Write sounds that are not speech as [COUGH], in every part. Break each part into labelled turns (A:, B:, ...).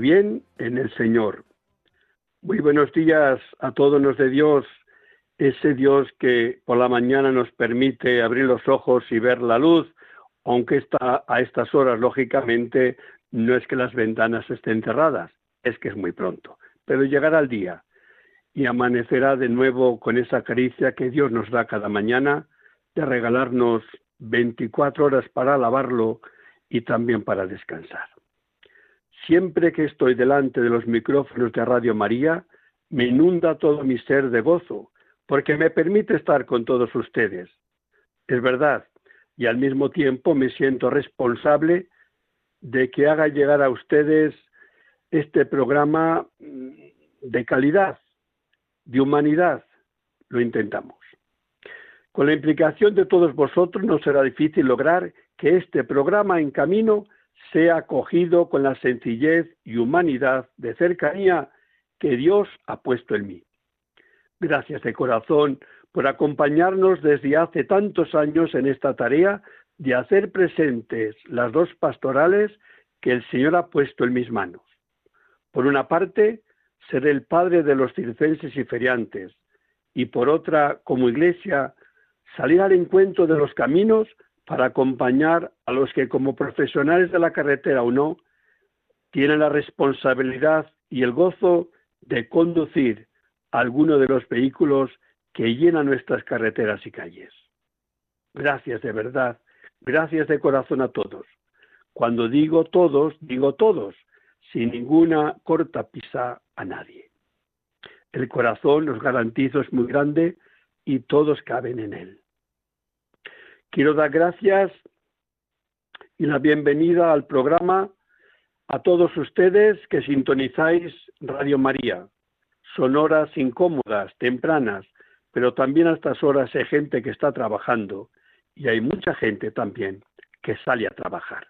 A: Bien en el Señor. Muy buenos días a todos los de Dios, ese Dios que por la mañana nos permite abrir los ojos y ver la luz, aunque está a estas horas, lógicamente, no es que las ventanas estén cerradas, es que es muy pronto, pero llegará el día y amanecerá de nuevo con esa caricia que Dios nos da cada mañana de regalarnos 24 horas para alabarlo y también para descansar. Siempre que estoy delante de los micrófonos de Radio María, me inunda todo mi ser de gozo, porque me permite estar con todos ustedes. Es verdad, y al mismo tiempo me siento responsable de que haga llegar a ustedes este programa mm, de calidad, de humanidad. Lo intentamos. Con la implicación de todos vosotros no será difícil lograr que este programa en camino sea acogido con la sencillez y humanidad de cercanía que Dios ha puesto en mí. Gracias de corazón por acompañarnos desde hace tantos años en esta tarea de hacer presentes las dos pastorales que el Señor ha puesto en mis manos. Por una parte, ser el padre de los circenses y feriantes, y por otra, como iglesia, salir al encuentro de los caminos para acompañar a los que como profesionales de la carretera o no, tienen la responsabilidad y el gozo de conducir alguno de los vehículos que llenan nuestras carreteras y calles. Gracias de verdad, gracias de corazón a todos. Cuando digo todos, digo todos, sin ninguna corta pisa a nadie. El corazón, los garantizo, es muy grande y todos caben en él. Quiero dar gracias y la bienvenida al programa a todos ustedes que sintonizáis Radio María. Son horas incómodas, tempranas, pero también a estas horas hay gente que está trabajando y hay mucha gente también que sale a trabajar.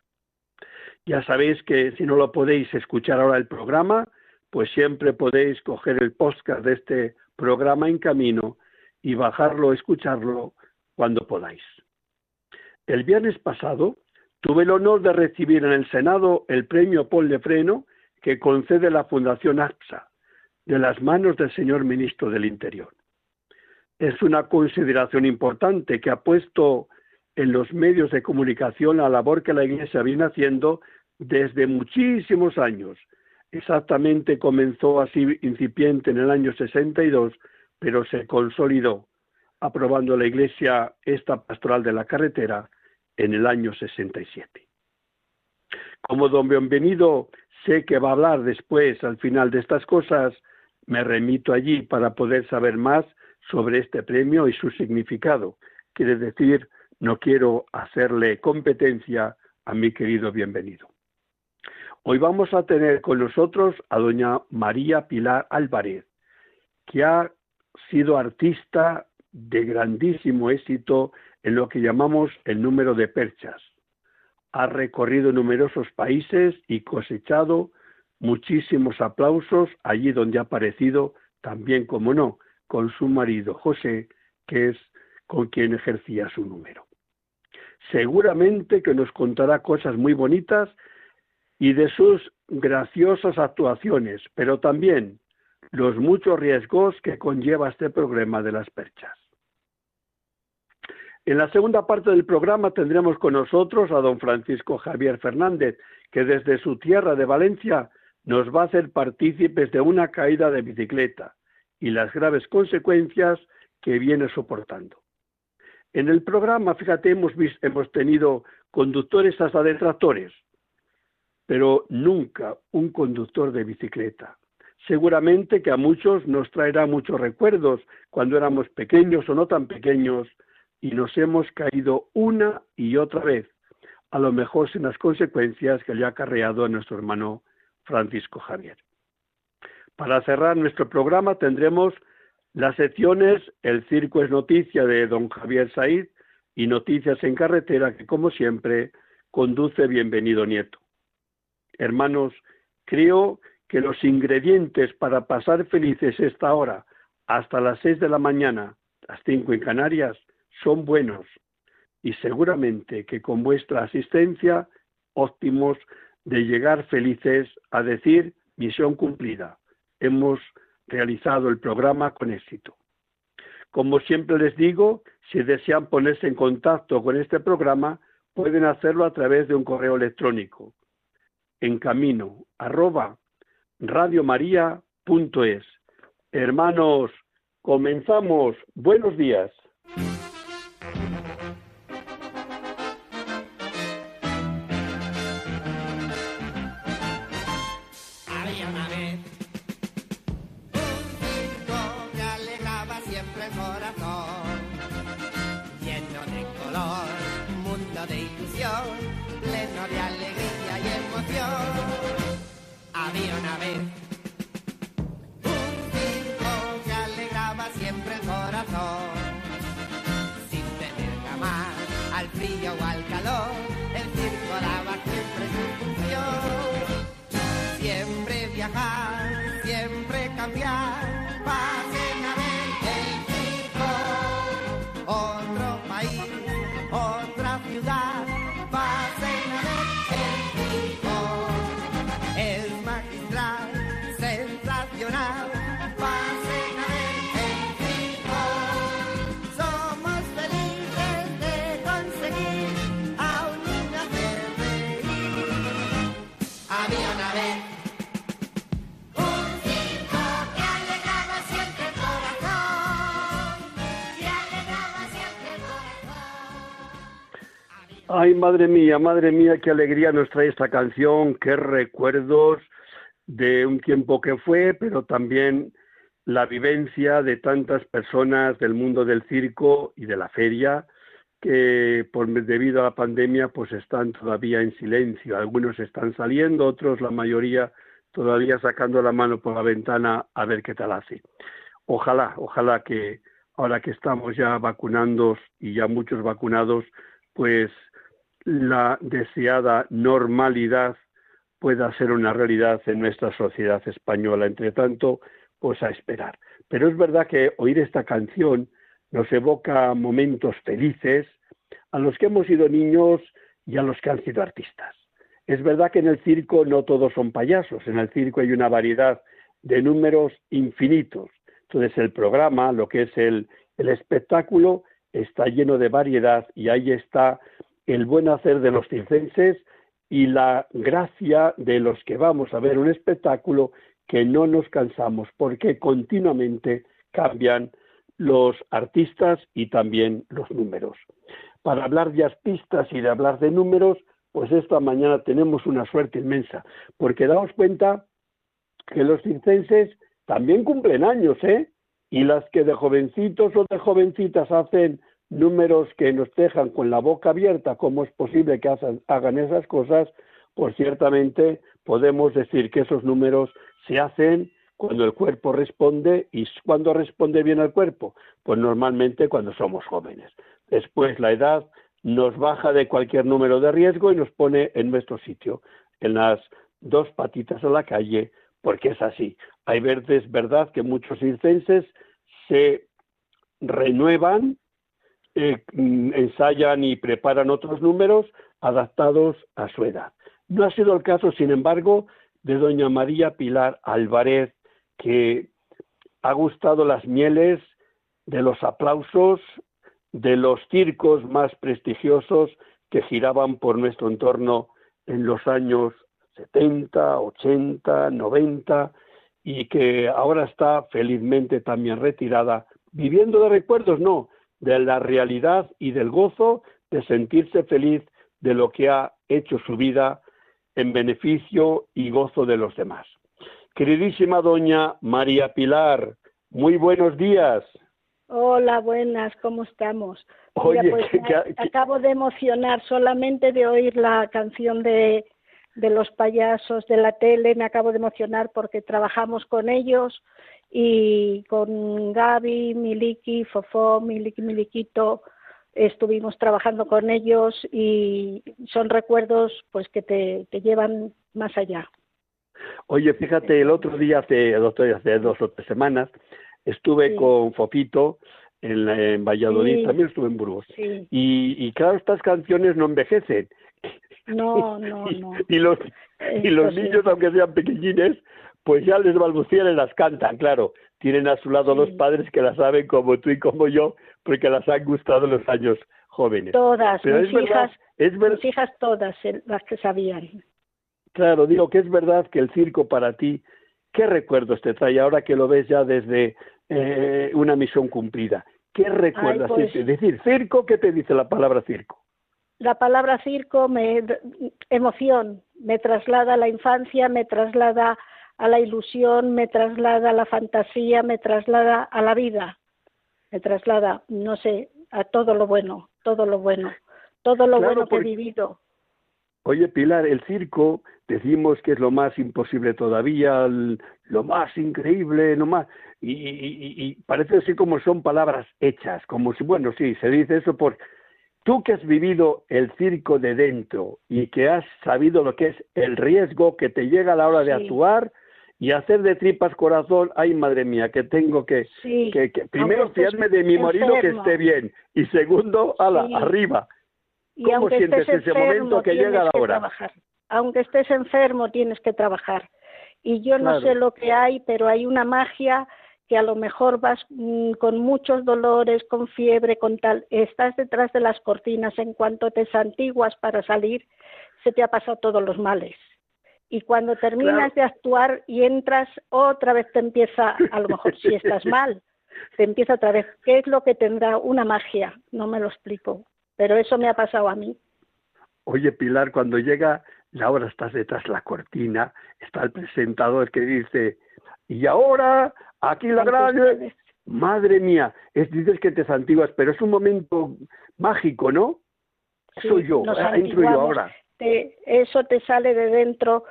A: Ya sabéis que si no lo podéis escuchar ahora el programa, pues siempre podéis coger el podcast de este programa en camino y bajarlo, escucharlo cuando podáis. El viernes pasado tuve el honor de recibir en el Senado el premio Paul de Freno que concede la Fundación APSA de las manos del señor ministro del Interior. Es una consideración importante que ha puesto en los medios de comunicación la labor que la Iglesia viene haciendo desde muchísimos años. Exactamente comenzó así incipiente en el año 62, pero se consolidó aprobando la Iglesia esta pastoral de la carretera en el año 67. Como don Bienvenido sé que va a hablar después, al final de estas cosas, me remito allí para poder saber más sobre este premio y su significado. Quiere decir, no quiero hacerle competencia a mi querido bienvenido. Hoy vamos a tener con nosotros a doña María Pilar Álvarez, que ha sido artista de grandísimo éxito en lo que llamamos el número de perchas. Ha recorrido numerosos países y cosechado muchísimos aplausos allí donde ha aparecido, también como no, con su marido José, que es con quien ejercía su número. Seguramente que nos contará cosas muy bonitas y de sus graciosas actuaciones, pero también los muchos riesgos que conlleva este problema de las perchas. En la segunda parte del programa tendremos con nosotros a don Francisco Javier Fernández, que desde su tierra de Valencia nos va a hacer partícipes de una caída de bicicleta y las graves consecuencias que viene soportando. En el programa, fíjate, hemos, hemos tenido conductores hasta detractores, pero nunca un conductor de bicicleta. Seguramente que a muchos nos traerá muchos recuerdos cuando éramos pequeños o no tan pequeños y nos hemos caído una y otra vez, a lo mejor sin las consecuencias que le ha acarreado a nuestro hermano Francisco Javier. Para cerrar nuestro programa tendremos las secciones El Circo es Noticia de don Javier Said y Noticias en Carretera que como siempre conduce Bienvenido Nieto. Hermanos, creo que los ingredientes para pasar felices esta hora hasta las seis de la mañana, las cinco en Canarias, son buenos y seguramente que con vuestra asistencia óptimos de llegar felices a decir misión cumplida. Hemos realizado el programa con éxito. Como siempre les digo, si desean ponerse en contacto con este programa, pueden hacerlo a través de un correo electrónico en camino arroba radiomaria.es. Hermanos, comenzamos. Buenos días. Ay, madre mía, madre mía, qué alegría nos trae esta canción, qué recuerdos de un tiempo que fue, pero también la vivencia de tantas personas del mundo del circo y de la feria que por debido a la pandemia pues están todavía en silencio. Algunos están saliendo, otros, la mayoría, todavía sacando la mano por la ventana a ver qué tal hace. Ojalá, ojalá que ahora que estamos ya vacunando y ya muchos vacunados, pues la deseada normalidad pueda ser una realidad en nuestra sociedad española. Entre tanto, pues a esperar. Pero es verdad que oír esta canción nos evoca momentos felices a los que hemos sido niños y a los que han sido artistas. Es verdad que en el circo no todos son payasos, en el circo hay una variedad de números infinitos. Entonces el programa, lo que es el, el espectáculo, está lleno de variedad y ahí está el buen hacer de los circenses y la gracia de los que vamos a ver un espectáculo que no nos cansamos porque continuamente cambian los artistas y también los números. Para hablar de artistas y de hablar de números, pues esta mañana tenemos una suerte inmensa, porque daos cuenta que los circenses también cumplen años, ¿eh? Y las que de jovencitos o de jovencitas hacen números que nos dejan con la boca abierta, cómo es posible que hagan esas cosas, pues ciertamente podemos decir que esos números se hacen cuando el cuerpo responde y cuando responde bien el cuerpo, pues normalmente cuando somos jóvenes. Después la edad nos baja de cualquier número de riesgo y nos pone en nuestro sitio, en las dos patitas a la calle, porque es así. Hay veces, verdad, que muchos circenses se renuevan eh, mm, ensayan y preparan otros números adaptados a su edad. No ha sido el caso, sin embargo, de doña María Pilar Álvarez, que ha gustado las mieles de los aplausos de los circos más prestigiosos que giraban por nuestro entorno en los años 70, 80, 90 y que ahora está felizmente también retirada, viviendo de recuerdos, no, de la realidad y del gozo de sentirse feliz de lo que ha hecho su vida en beneficio y gozo de los demás. Queridísima doña María Pilar, muy buenos días.
B: Hola, buenas, ¿cómo estamos?
A: Oye,
B: pues
A: que-
B: me
A: que- que-
B: acabo de emocionar solamente de oír la canción de, de los payasos de la tele, me acabo de emocionar porque trabajamos con ellos y con Gaby, Miliki, Fofó, Miliki, Miliquito, estuvimos trabajando con ellos y son recuerdos pues que te, te llevan más allá.
A: Oye, fíjate, el otro día, hace, día, hace dos o tres semanas, estuve
B: Sí.
A: con Fopito en, en Valladolid,
B: Sí.
A: también estuve en Burgos.
B: Sí,
A: Y, y claro, estas canciones no envejecen.
B: No, [LAUGHS] no,
A: y,
B: no.
A: y los, y los
B: sí.
A: niños, aunque sean pequeñines, pues ya les balbucean y las cantan, claro. Tienen a su lado
B: Sí.
A: los padres que las saben como tú y como yo, porque las han gustado en los años jóvenes.
B: Todas,
A: Pero
B: mis
A: es verdad,
B: hijas,
A: es ver-
B: mis hijas todas eh, las que sabían.
A: claro, digo que es verdad que el circo para ti, ¿qué recuerdos te trae ahora que lo ves ya desde eh, una misión cumplida? ¿Qué recuerdas?
B: pues-
A: Es decir, circo, ¿qué te dice la palabra circo?
B: La palabra circo me emoción, me traslada a la infancia, me traslada a la ilusión, me traslada a la fantasía, me traslada a la vida, me traslada, no sé, a todo lo bueno, todo lo bueno, todo lo
A: Claro,
B: bueno que he vivido.
A: Oye, Pilar, el circo decimos que es lo más imposible todavía, el- lo más increíble, lo más... Y, y- y- y parece así como son palabras hechas, como si, bueno, sí, se dice eso por... Tú que has vivido el circo de dentro y que has sabido lo que es el riesgo que te llega a la hora de
B: Sí.
A: actuar y hacer de tripas corazón, ay madre mía, que tengo que...
B: Sí,
A: que, que- primero fiarme de mi marido que esté bien y segundo, ala,
B: Sí.
A: arriba.
B: y
A: ¿cómo
B: aunque
A: sientes
B: estés
A: ese
B: enfermo,
A: momento que
B: tienes
A: llega la
B: que
A: hora?
B: trabajar. Aunque estés enfermo, tienes que trabajar. Y yo no sé lo que hay, pero hay una magia que a lo mejor vas mm, con muchos dolores, con fiebre, con tal, estás detrás de las cortinas, en cuanto te santiguas para salir, se te ha pasado todos los males. Y cuando terminas
A: Claro.
B: de actuar y entras, otra vez te empieza, a lo mejor si estás [LAUGHS] mal, te empieza otra vez. ¿Qué es lo que tendrá una magia? No me lo explico, pero eso me ha pasado a mí.
A: Oye, Pilar, cuando llega la hora, estás detrás de la cortina, está el presentador que dice, y ahora, aquí la
B: Ante
A: gran...
B: ustedes.
A: Madre mía, es, dices que te santiguas, pero es un momento mágico, ¿no?
B: Sí,
A: Soy yo, ah, entro yo ahora.
B: Te- eso te sale de dentro,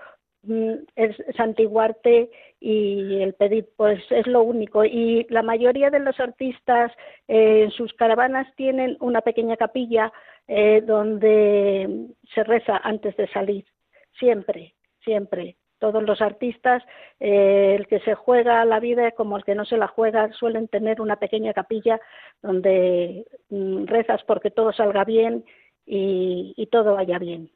B: mm, es santiguarte y el pedir, pues es lo único. Y la mayoría de los artistas eh, en sus caravanas tienen una pequeña capilla eh, donde se reza antes de salir, siempre, siempre. Todos los artistas, eh, el que se juega la vida como el que no se la juega, suelen tener una pequeña capilla donde mm, rezas porque todo salga bien y, y todo vaya bien.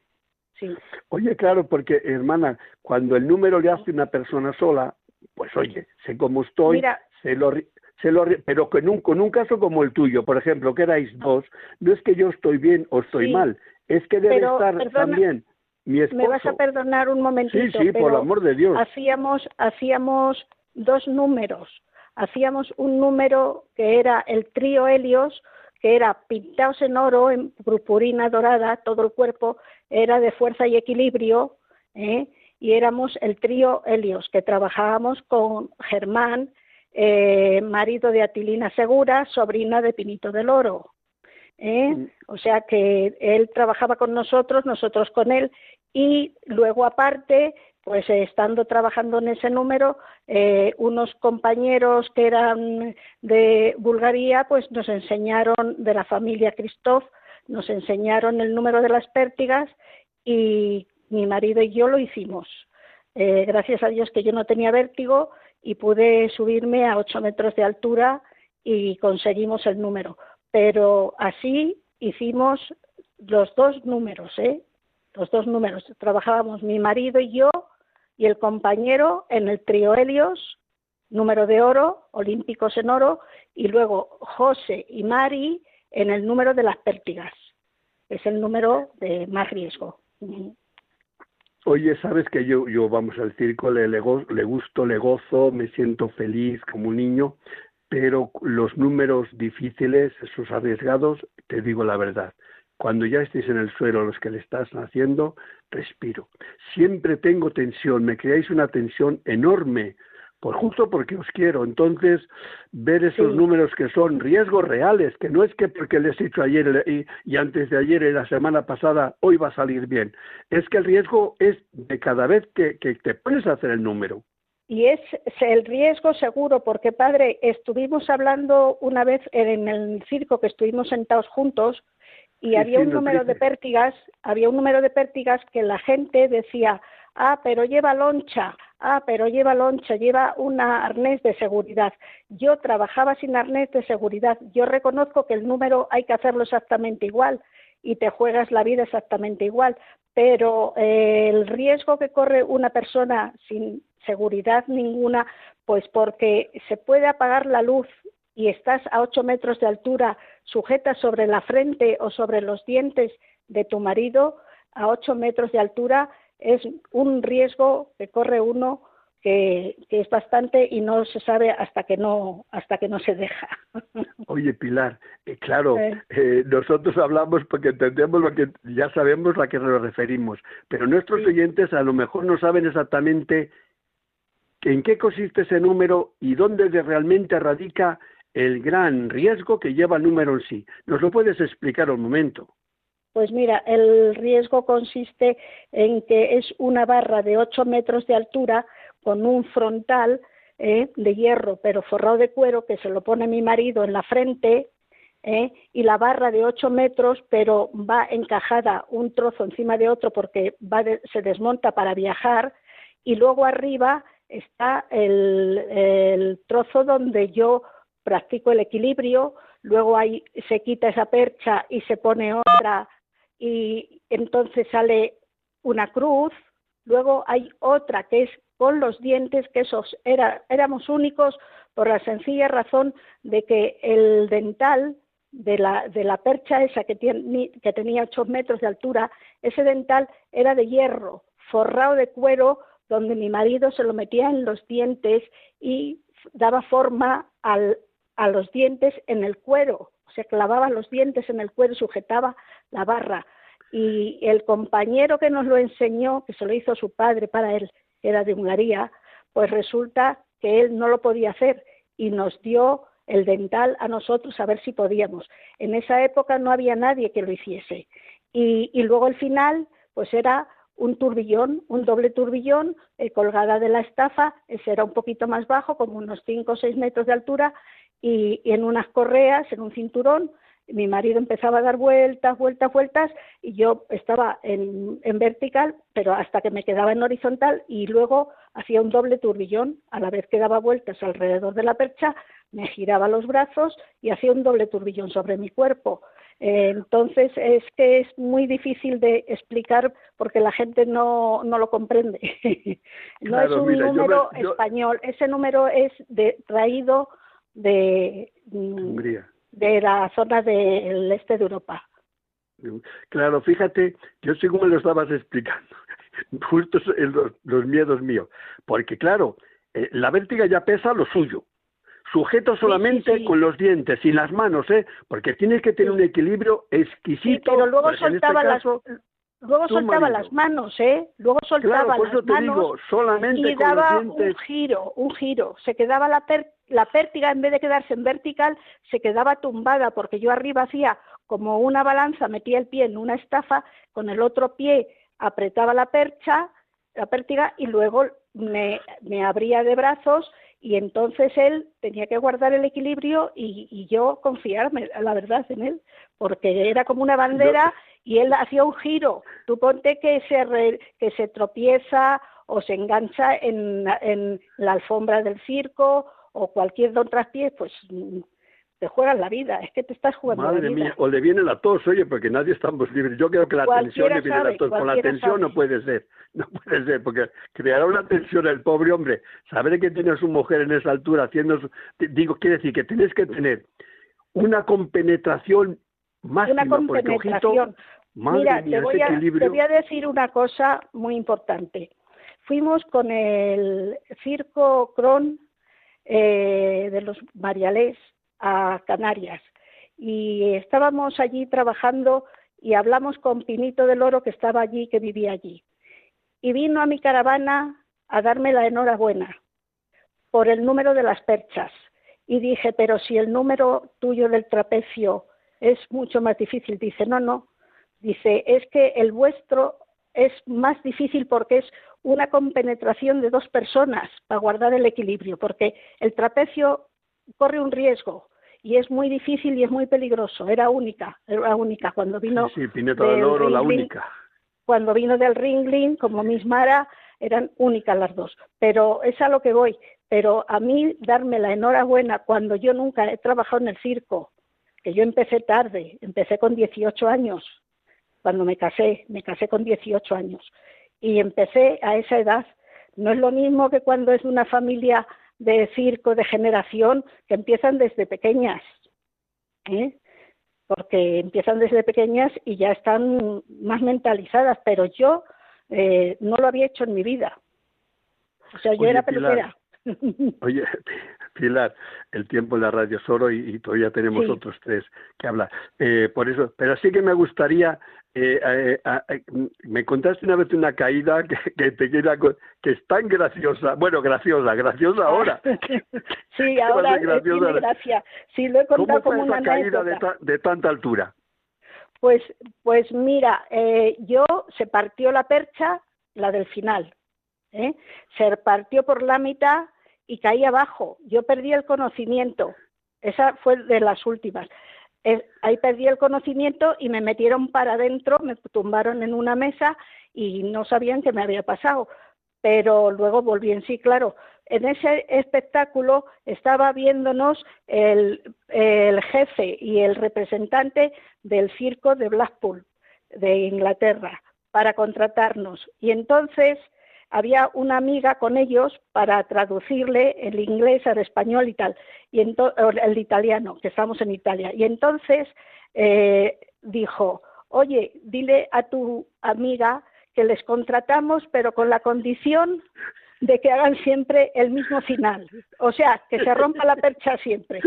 B: Sí.
A: Oye, claro, porque, hermana, cuando el número le hace una persona sola, pues oye, sé cómo estoy,
B: Mira.
A: se lo, se lo, pero con un, con un caso como el tuyo, por ejemplo, que erais dos, no es que yo estoy bien o estoy
B: Sí.
A: mal, es que debe
B: Pero,
A: estar
B: perdona,
A: también mi esposo.
B: Me vas a perdonar un momentito,
A: sí, sí, por
B: pero
A: el amor de Dios.
B: hacíamos hacíamos dos números. Hacíamos un número que era el trío Helios, que era pintados en oro, en purpurina dorada, todo el cuerpo era de fuerza y equilibrio, ¿eh? y éramos el trío Helios, que trabajábamos con Germán, eh, marido de Atilina Segura, sobrina de Pinito del Oro. ¿Eh? O sea que él trabajaba con nosotros, nosotros con él, y luego aparte, pues eh, estando trabajando en ese número, eh, unos compañeros que eran de Bulgaria, pues nos enseñaron de la familia Christoph, nos enseñaron el número de las pértigas y mi marido y yo lo hicimos. Eh, gracias a Dios que yo no tenía vértigo y pude subirme a ocho metros de altura y conseguimos el número. Pero así hicimos los dos números, ¿eh? Los dos números. Trabajábamos mi marido y yo y el compañero en el trío Helios, número de oro, olímpicos en oro, y luego José y Mari en el número de las pértigas. Es el número de más riesgo.
A: Oye, sabes que yo, yo vamos al circo, le, le gusto, le gozo, me siento feliz como un niño, pero los números difíciles, esos arriesgados, te digo la verdad. Cuando ya estéis en el suelo, los que le estás haciendo, respiro. Siempre tengo tensión, me creáis una tensión enorme, Pues justo porque os quiero. Entonces, ver esos números que son riesgos reales, que no es que porque les he dicho ayer y, antes de ayer y la semana pasada, hoy va a salir bien. Es que el riesgo es de cada vez que, que te pones a hacer el número.
B: Y es el riesgo seguro, porque padre, estuvimos hablando una vez en el circo que estuvimos sentados juntos y había un número de pértigas, había un número de pértigas que la gente decía, ah, pero lleva loncha, ah, pero lleva loncha, lleva un arnés de seguridad. Yo trabajaba sin arnés de seguridad. Yo reconozco que el número hay que hacerlo exactamente igual y te juegas la vida exactamente igual, pero eh, el riesgo que corre una persona sin seguridad ninguna, pues porque se puede apagar la luz y estás a ocho metros de altura sujeta sobre la frente o sobre los dientes de tu marido a ocho metros de altura, es un riesgo que corre uno que, es bastante y no se sabe hasta que no hasta que no se deja. [LAUGHS]
A: Oye Pilar, eh, claro, eh, nosotros hablamos porque entendemos lo que ya sabemos a qué nos referimos, pero nuestros oyentes a lo mejor no saben exactamente en qué consiste ese número y dónde realmente radica el gran riesgo que lleva el número en sí. ¿Nos lo puedes explicar un momento?
B: Pues mira, el riesgo consiste en que es una barra de 8 metros de altura con un frontal eh, de hierro, pero forrado de cuero, que se lo pone mi marido en la frente, eh, y la barra de 8 metros, pero va encajada un trozo encima de otro porque va se desmonta para viajar, y luego arriba está el trozo donde yo practico el equilibrio, luego ahí se quita esa percha y se pone otra y entonces sale una cruz, luego hay otra que es con los dientes, que esos era, éramos únicos por la sencilla razón de que el dental de la, de la percha esa que, que tenía ocho metros de altura, ese dental era de hierro, forrado de cuero, donde mi marido se lo metía en los dientes y daba forma al, a los dientes en el cuero, se clavaba los dientes en el cuero, sujetaba la barra. Y el compañero que nos lo enseñó, que se lo hizo su padre para él, que era de Hungría, pues resulta que él no lo podía hacer y nos dio el dental a nosotros a ver si podíamos. En esa época no había nadie que lo hiciese. Y, luego el final, pues era un turbillón, un doble turbillón eh, colgada de la estafa, ese era un poquito más bajo, como unos 5 o 6 metros de altura, y, en unas correas, en un cinturón, mi marido empezaba a dar vueltas, vueltas, vueltas, y yo estaba en, en, vertical, pero hasta que me quedaba en horizontal, y luego hacía un doble turbillón, a la vez que daba vueltas alrededor de la percha, me giraba los brazos y hacía un doble turbillón sobre mi cuerpo. Eh, entonces es que es muy difícil de explicar porque la gente no, no lo comprende. [LAUGHS] no es un número español, ese número es de, traído de, mm, de la zona del este de Europa.
A: Claro, fíjate, yo sé cómo lo estabas explicando, [LAUGHS] justo los, los miedos míos, porque claro, eh, la vértiga ya pesa lo suyo, sujeto solamente con los dientes, sin las manos, ¿eh? Porque tienes que tener un equilibrio exquisito.
B: pero luego este soltaba las luego soltaba las manos, ¿eh? Luego soltaba las manos y daba un giro, un giro. Se quedaba la per la pértiga, en vez de quedarse en vertical, se quedaba tumbada, porque yo arriba hacía como una balanza, metía el pie en una estafa, con el otro pie apretaba la percha, la pértiga, y luego me, me abría de brazos y entonces él tenía que guardar el equilibrio y, yo confiarme, la verdad, en él, porque era como una bandera y él hacía un giro. Tú ponte que se, que se tropieza o se engancha en, en la alfombra del circo o cualquier don traspié, pues te juegas la vida, es que te estás jugando
A: Madre
B: la vida.
A: mía, o le viene la tos, oye, porque nadie estamos libres. Yo creo que la tensión le viene la tos, con la tensión no puede ser, no puede ser, porque creará una tensión el pobre hombre. Saber que tiene a su mujer en esa altura haciendo, digo, quiere decir que tienes que tener una compenetración máxima,
B: una compenetración. Mira, te, voy a, te voy a decir una cosa muy importante. Fuimos con el circo Cron eh, de los Marialés a Canarias. Y estábamos allí trabajando y hablamos con Pinito del Oro, que estaba allí, que vivía allí. Y vino a mi caravana a darme la enhorabuena, por el número de las perchas. Y dije, pero si el número tuyo del trapecio es mucho más difícil, dice, no, no, dice, es que el vuestro es más difícil porque es una compenetración de dos personas para guardar el equilibrio, porque el trapecio corre un riesgo y es muy difícil y es muy peligroso. Era única, era única cuando vino.
A: Sí, Pineta del Oro, la única.
B: Cuando vino del Ringling, como Miss Mara, eran únicas las dos. Pero es a lo que voy. Pero a mí darme la enhorabuena cuando yo nunca he trabajado en el circo, que yo empecé tarde, empecé con 18 años, cuando me casé, me casé con 18 años y empecé a esa edad. No es lo mismo que cuando es una familia de circo de generación que empiezan desde pequeñas, ¿eh? porque empiezan desde pequeñas y ya están más mentalizadas, pero yo eh, no lo había hecho en mi vida. O sea, yo era peluquera.
A: Oye, Pilar, el tiempo en la radio es oro y, todavía tenemos otros tres que hablar. Eh, por eso, pero sí que me gustaría eh, eh, me contaste una vez una caída que, te queda, que es tan graciosa, bueno, graciosa, graciosa ahora. [LAUGHS] [LAUGHS]
B: sí, ahora tiene gracia. Sí, lo he contado
A: ¿Cómo
B: fue como
A: esa caída de, de, tanta altura?
B: Pues, pues mira, eh, yo se partió la percha, la del final, ¿eh? se partió por la mitad y caí abajo. Yo perdí el conocimiento. Esa fue de las últimas ahí perdí el conocimiento y me metieron para adentro, me tumbaron en una mesa y no sabían qué me había pasado. Pero luego volví en sí, claro. En ese espectáculo estaba viéndonos el, el jefe y el representante del circo de Blackpool, de Inglaterra, para contratarnos. Y entonces había una amiga con ellos para traducirle el inglés al español y tal, y el italiano, que estamos en Italia. Y entonces eh, dijo, oye, dile a tu amiga que les contratamos, pero con la condición de que hagan siempre el mismo final. O sea, que se rompa la percha siempre.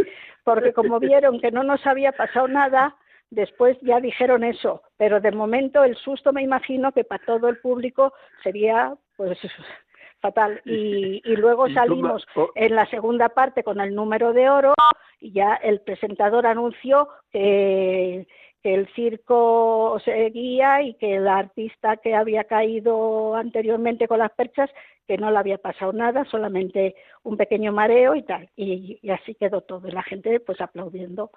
B: Porque como vieron que no nos había pasado nada, después ya dijeron eso. Pero de momento el susto me imagino que para todo el público sería pues [LAUGHS] fatal. Y, y luego salimos en la segunda parte con el número de oro y ya el presentador anunció que, que el circo seguía y que el artista que había caído anteriormente con las perchas que no le había pasado nada, solamente un pequeño mareo y tal. Y, así quedó todo. Y la gente pues aplaudiendo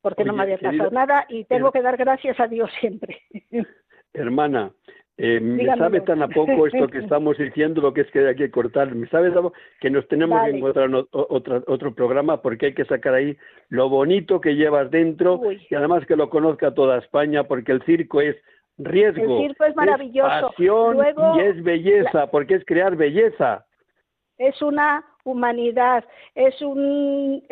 B: porque no me había pasado nada y tengo que dar gracias a Dios siempre. [LAUGHS]
A: Hermana, eh, me sabe tan a poco esto que [LAUGHS] estamos diciendo, lo que es que hay que cortar. Me sabe que nos tenemos que encontrar otro, otro programa porque hay que sacar ahí lo bonito que llevas dentro y además que lo conozca toda España porque el circo es riesgo,
B: el circo es maravilloso,
A: pasión y es belleza, porque es crear belleza.
B: Es una humanidad, es un,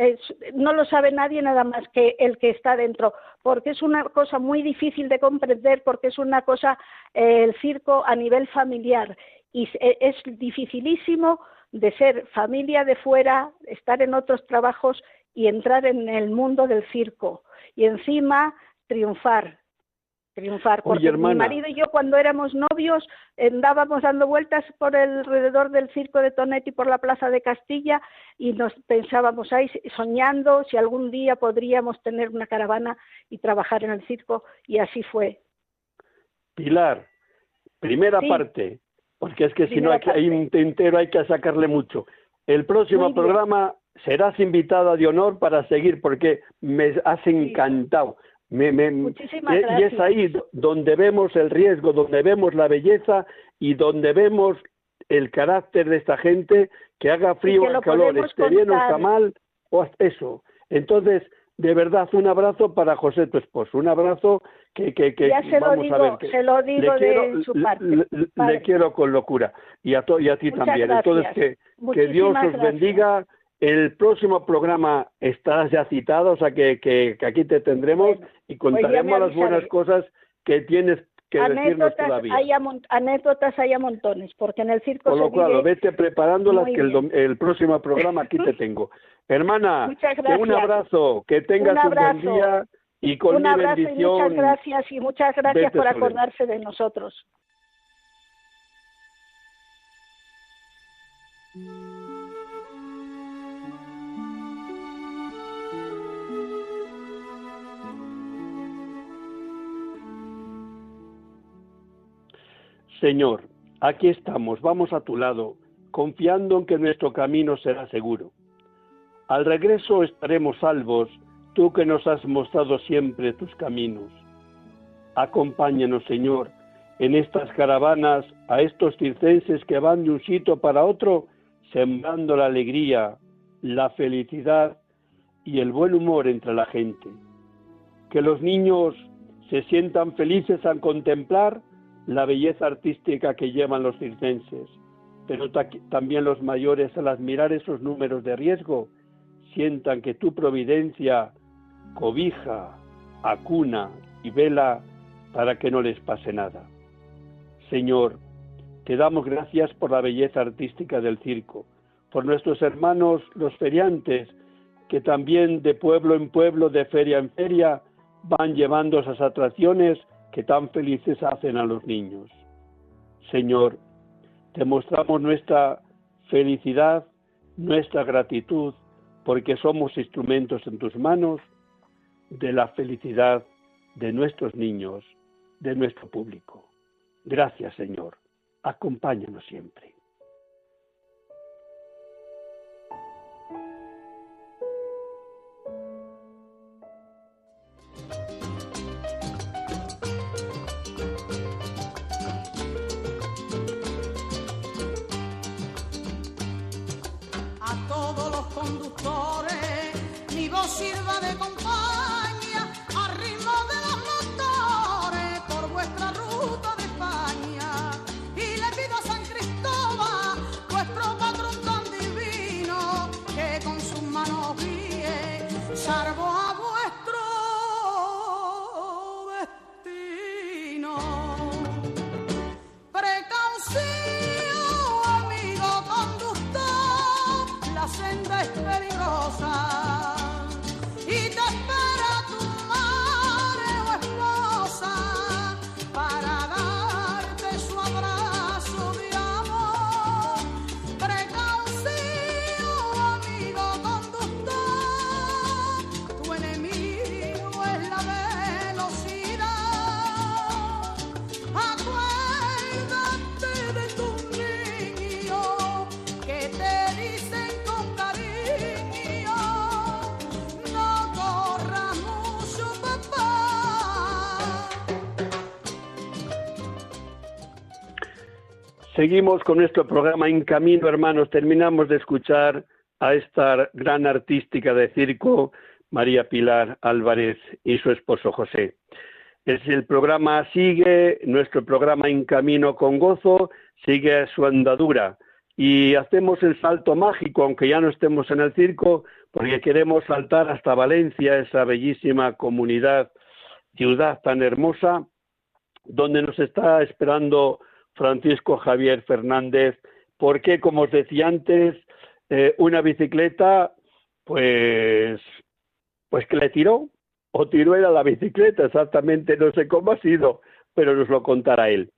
B: no lo sabe nadie nada más que el que está dentro, porque es una cosa muy difícil de comprender, porque es una cosa, eh, el circo a nivel familiar, y es dificilísimo de ser familia de fuera, estar en otros trabajos y entrar en el mundo del circo, y encima triunfar, triunfar. Porque mi marido y yo cuando éramos novios andábamos dando vueltas por el alrededor del circo de Tonetti por la Plaza de Castilla y nos pensábamos ahí soñando si algún día podríamos tener una caravana y trabajar en el circo y así fue.
A: Pilar, primera parte, porque es que si no hay, hay, un entero hay que sacarle mucho. El próximo programa serás invitada de honor para seguir porque me has encantado. Me, y, es ahí donde vemos el riesgo, donde vemos la belleza y donde vemos el carácter de esta gente, que haga frío o calor, esté bien o está mal, o eso. Entonces, de verdad, un abrazo para José, tu esposo, un abrazo que, que, que
B: se vamos lo digo, a ver, se lo digo le quiero, de su parte.
A: Le, quiero con locura. Y a, y a ti también. Entonces, que, que Dios os bendiga el próximo programa estarás ya citado, o sea que, que, aquí te tendremos y pues contaremos las buenas cosas que tienes que decirnos todavía.
B: Hay anécdotas hay a montones, porque en el circo
A: Con lo cual, vete preparándolas que el, el, próximo programa aquí te tengo. Hermana, [LAUGHS] un abrazo, que tengas un, buen día y con
B: un abrazo
A: bendición.
B: Y muchas gracias y muchas gracias por acordarse de nosotros.
A: Señor, aquí estamos, vamos a tu lado, confiando en que nuestro camino será seguro. Al regreso estaremos salvos, tú que nos has mostrado siempre tus caminos. Acompáñanos, Señor, en estas caravanas a estos circenses que van de un sitio para otro, sembrando la alegría, la felicidad y el buen humor entre la gente. Que los niños se sientan felices al contemplar la belleza artística que llevan los circenses, pero también los mayores al admirar esos números de riesgo sientan que tu providencia cobija, acuna y vela para que no les pase nada. Señor, te damos gracias por la belleza artística del circo, por nuestros hermanos los feriantes, que también de pueblo en pueblo, de feria en feria, van llevando esas atracciones que tan felices hacen a los niños. Señor, te mostramos nuestra felicidad, nuestra gratitud, porque somos instrumentos en tus manos de la felicidad de nuestros niños, de nuestro público. Gracias, Señor. Acompáñanos siempre. conductores, mi voz sirva de compás. Seguimos con nuestro programa En Camino, hermanos. Terminamos de escuchar a esta gran artística de circo, María Pilar Álvarez y su esposo José. el programa sigue, nuestro programa En Camino con Gozo sigue su andadura y hacemos el salto mágico, aunque ya no estemos en el circo, porque queremos saltar hasta Valencia, esa bellísima comunidad, ciudad tan hermosa, donde nos está esperando Francisco Javier Fernández, porque, como os decía antes, eh, una bicicleta, pues, pues que le tiró, o tiró era la bicicleta, exactamente, no sé cómo ha sido, pero nos lo contará él.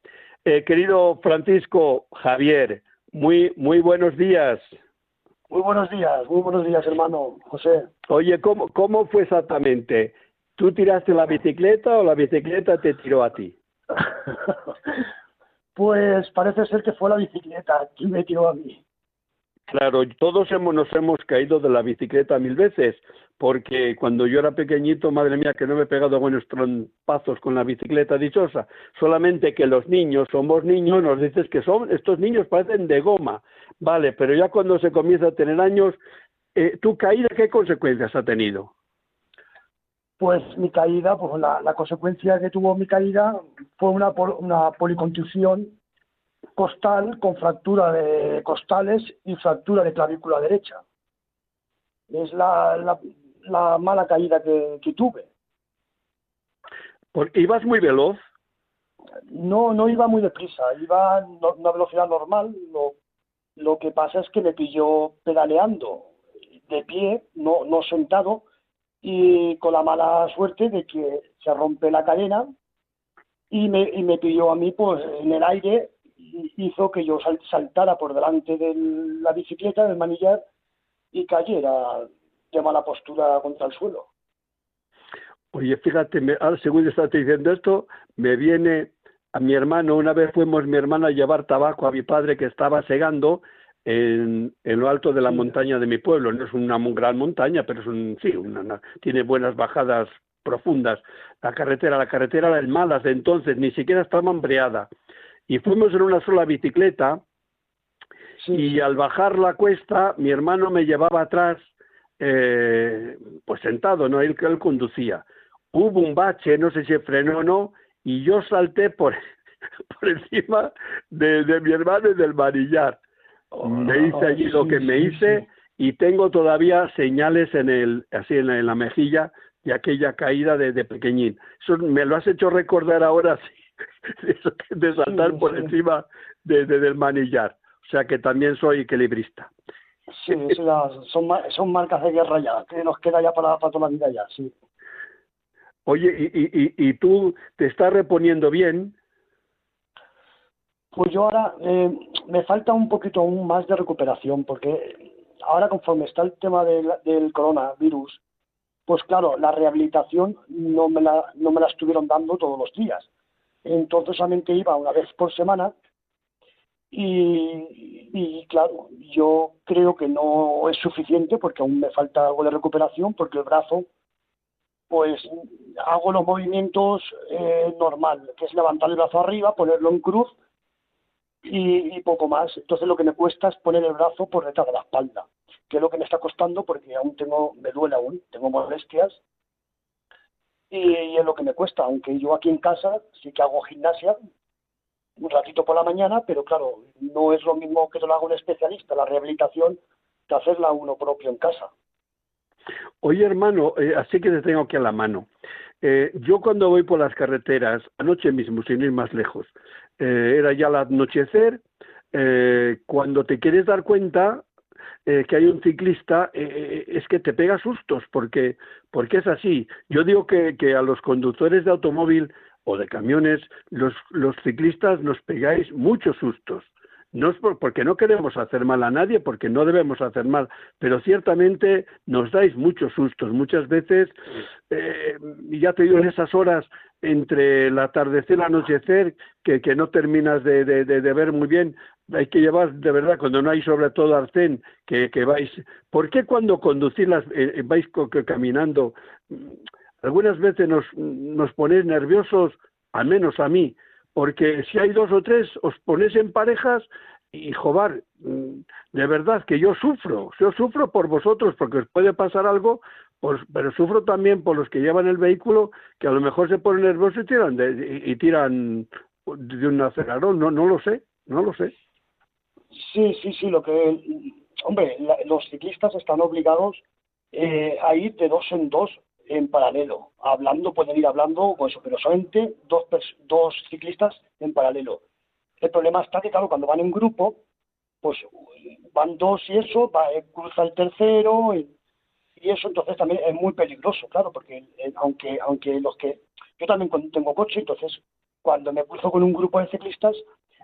A: Eh, querido Francisco Javier, muy, muy buenos días.
C: Muy buenos días, muy buenos días, hermano José.
A: Oye, ¿cómo, cómo fue exactamente? ¿Tú tiraste la bicicleta o la bicicleta te tiró a ti? [LAUGHS]
C: Pues parece ser que fue la bicicleta quien me tiró a mí.
A: Claro, todos hemos, nos hemos caído de la bicicleta mil veces, porque cuando yo era pequeñito, madre mía, que no me he pegado buenos trompazos con la bicicleta dichosa. Solamente que los niños, somos niños, nos dices que son, estos niños parecen de goma. Vale, pero ya cuando se comienza a tener años, eh, ¿tu caída qué consecuencias ha tenido?
C: Pues mi caída, pues la, consecuencia que tuvo mi caída fue una, una policontusión costal con fractura de costales y fractura de clavícula derecha. Es la, la, mala caída que, tuve.
A: ¿Ibas muy veloz?
C: No, no iba muy deprisa, iba a una velocidad normal. Lo, lo que pasa es que me pilló pedaleando de pie, no, no sentado, y con la mala suerte de que se rompe la cadena y me, y me pilló a mí pues en el aire hizo que yo saltara por delante de la bicicleta del manillar y cayera de mala postura contra el suelo.
A: Oye, fíjate, me, al segundo estás diciendo esto, me viene a mi hermano, una vez fuimos mi hermano a llevar tabaco a mi padre que estaba segando en, lo alto de la montaña de mi pueblo. No es una gran montaña, pero es un, sí, tiene buenas bajadas profundas. La carretera, la carretera era el malas de entonces, ni siquiera estaba mambreada. Y fuimos en una sola bicicleta y al bajar la cuesta mi hermano me llevaba atrás, eh, pues sentado, ¿no? Él que él conducía. Hubo un bache, no sé si frenó o no, y yo salté por, [LAUGHS] por encima de, mi hermano y del manillar. Me hice allí lo que me hice y tengo todavía señales en el, así en la, mejilla de aquella caída de, pequeñín. Eso me lo has hecho recordar ahora, [LAUGHS] sí, de saltar por encima de, del manillar. O sea que también soy equilibrista.
C: Sí, son, son marcas de guerra ya, que nos queda ya para, para toda la vida ya, sí.
A: Oye, ¿y, y, y tú te estás reponiendo bien?
C: Pues yo ahora eh, me falta un poquito aún más de recuperación, porque ahora conforme está el tema del, coronavirus, pues claro, la rehabilitación no me la, no me la estuvieron dando todos los días. Entonces solamente iba una vez por semana y, y, claro, yo creo que no es suficiente porque aún me falta algo de recuperación porque el brazo pues hago los movimientos eh, normal, que es levantar el brazo arriba, ponerlo en cruz y, poco más. Entonces lo que me cuesta es poner el brazo por detrás de la espalda, que es lo que me está costando porque aún tengo, me duele aún, tengo molestias y, es lo que me cuesta, aunque yo aquí en casa sí que hago gimnasia un ratito por la mañana, pero claro, no es lo mismo que lo haga un especialista, la rehabilitación, que hacerla uno propio en casa.
A: Oye, hermano, eh, así que te tengo aquí a la mano. Eh, yo cuando voy por las carreteras, anoche mismo, sin ir más lejos, eh, era ya el anochecer, cuando te quieres dar cuenta que hay un ciclista, es que te pega sustos, porque, porque es así. Yo digo que, que a los conductores de automóvil o de camiones, los, los ciclistas nos pegáis muchos sustos no es porque no queremos hacer mal a nadie, porque no debemos hacer mal, pero ciertamente nos dais muchos sustos. Muchas veces, eh, ya te digo, en esas horas entre el atardecer y el anochecer, que, que no terminas de, de, ver muy bien, hay que llevar, de verdad, cuando no hay sobre todo arcén, que, que vais... ¿Por qué cuando conducís las, eh, vais caminando, algunas veces nos, nos ponéis nerviosos, al menos a mí, porque si hay dos o tres, os ponéis en parejas y, mm, de verdad que yo sufro, yo sufro por vosotros porque os puede pasar algo, pues, pero sufro también por los que llevan el vehículo, que a lo mejor se ponen nerviosos y tiran de, y, tiran de un acelerador, no, no lo sé, no lo sé.
C: Sí, sí, sí, lo que, hombre, los ciclistas están obligados eh, a ir de dos en dos en paralelo. Hablando, pueden ir hablando, pues, pero solamente dos, dos ciclistas en paralelo. El problema está que, claro, cuando van en grupo, pues van dos y eso, eh, cruza el tercero y, eso entonces también es muy peligroso, claro, porque eh, aunque, aunque los que... Yo también tengo coche, entonces cuando me cruzo con un grupo de ciclistas,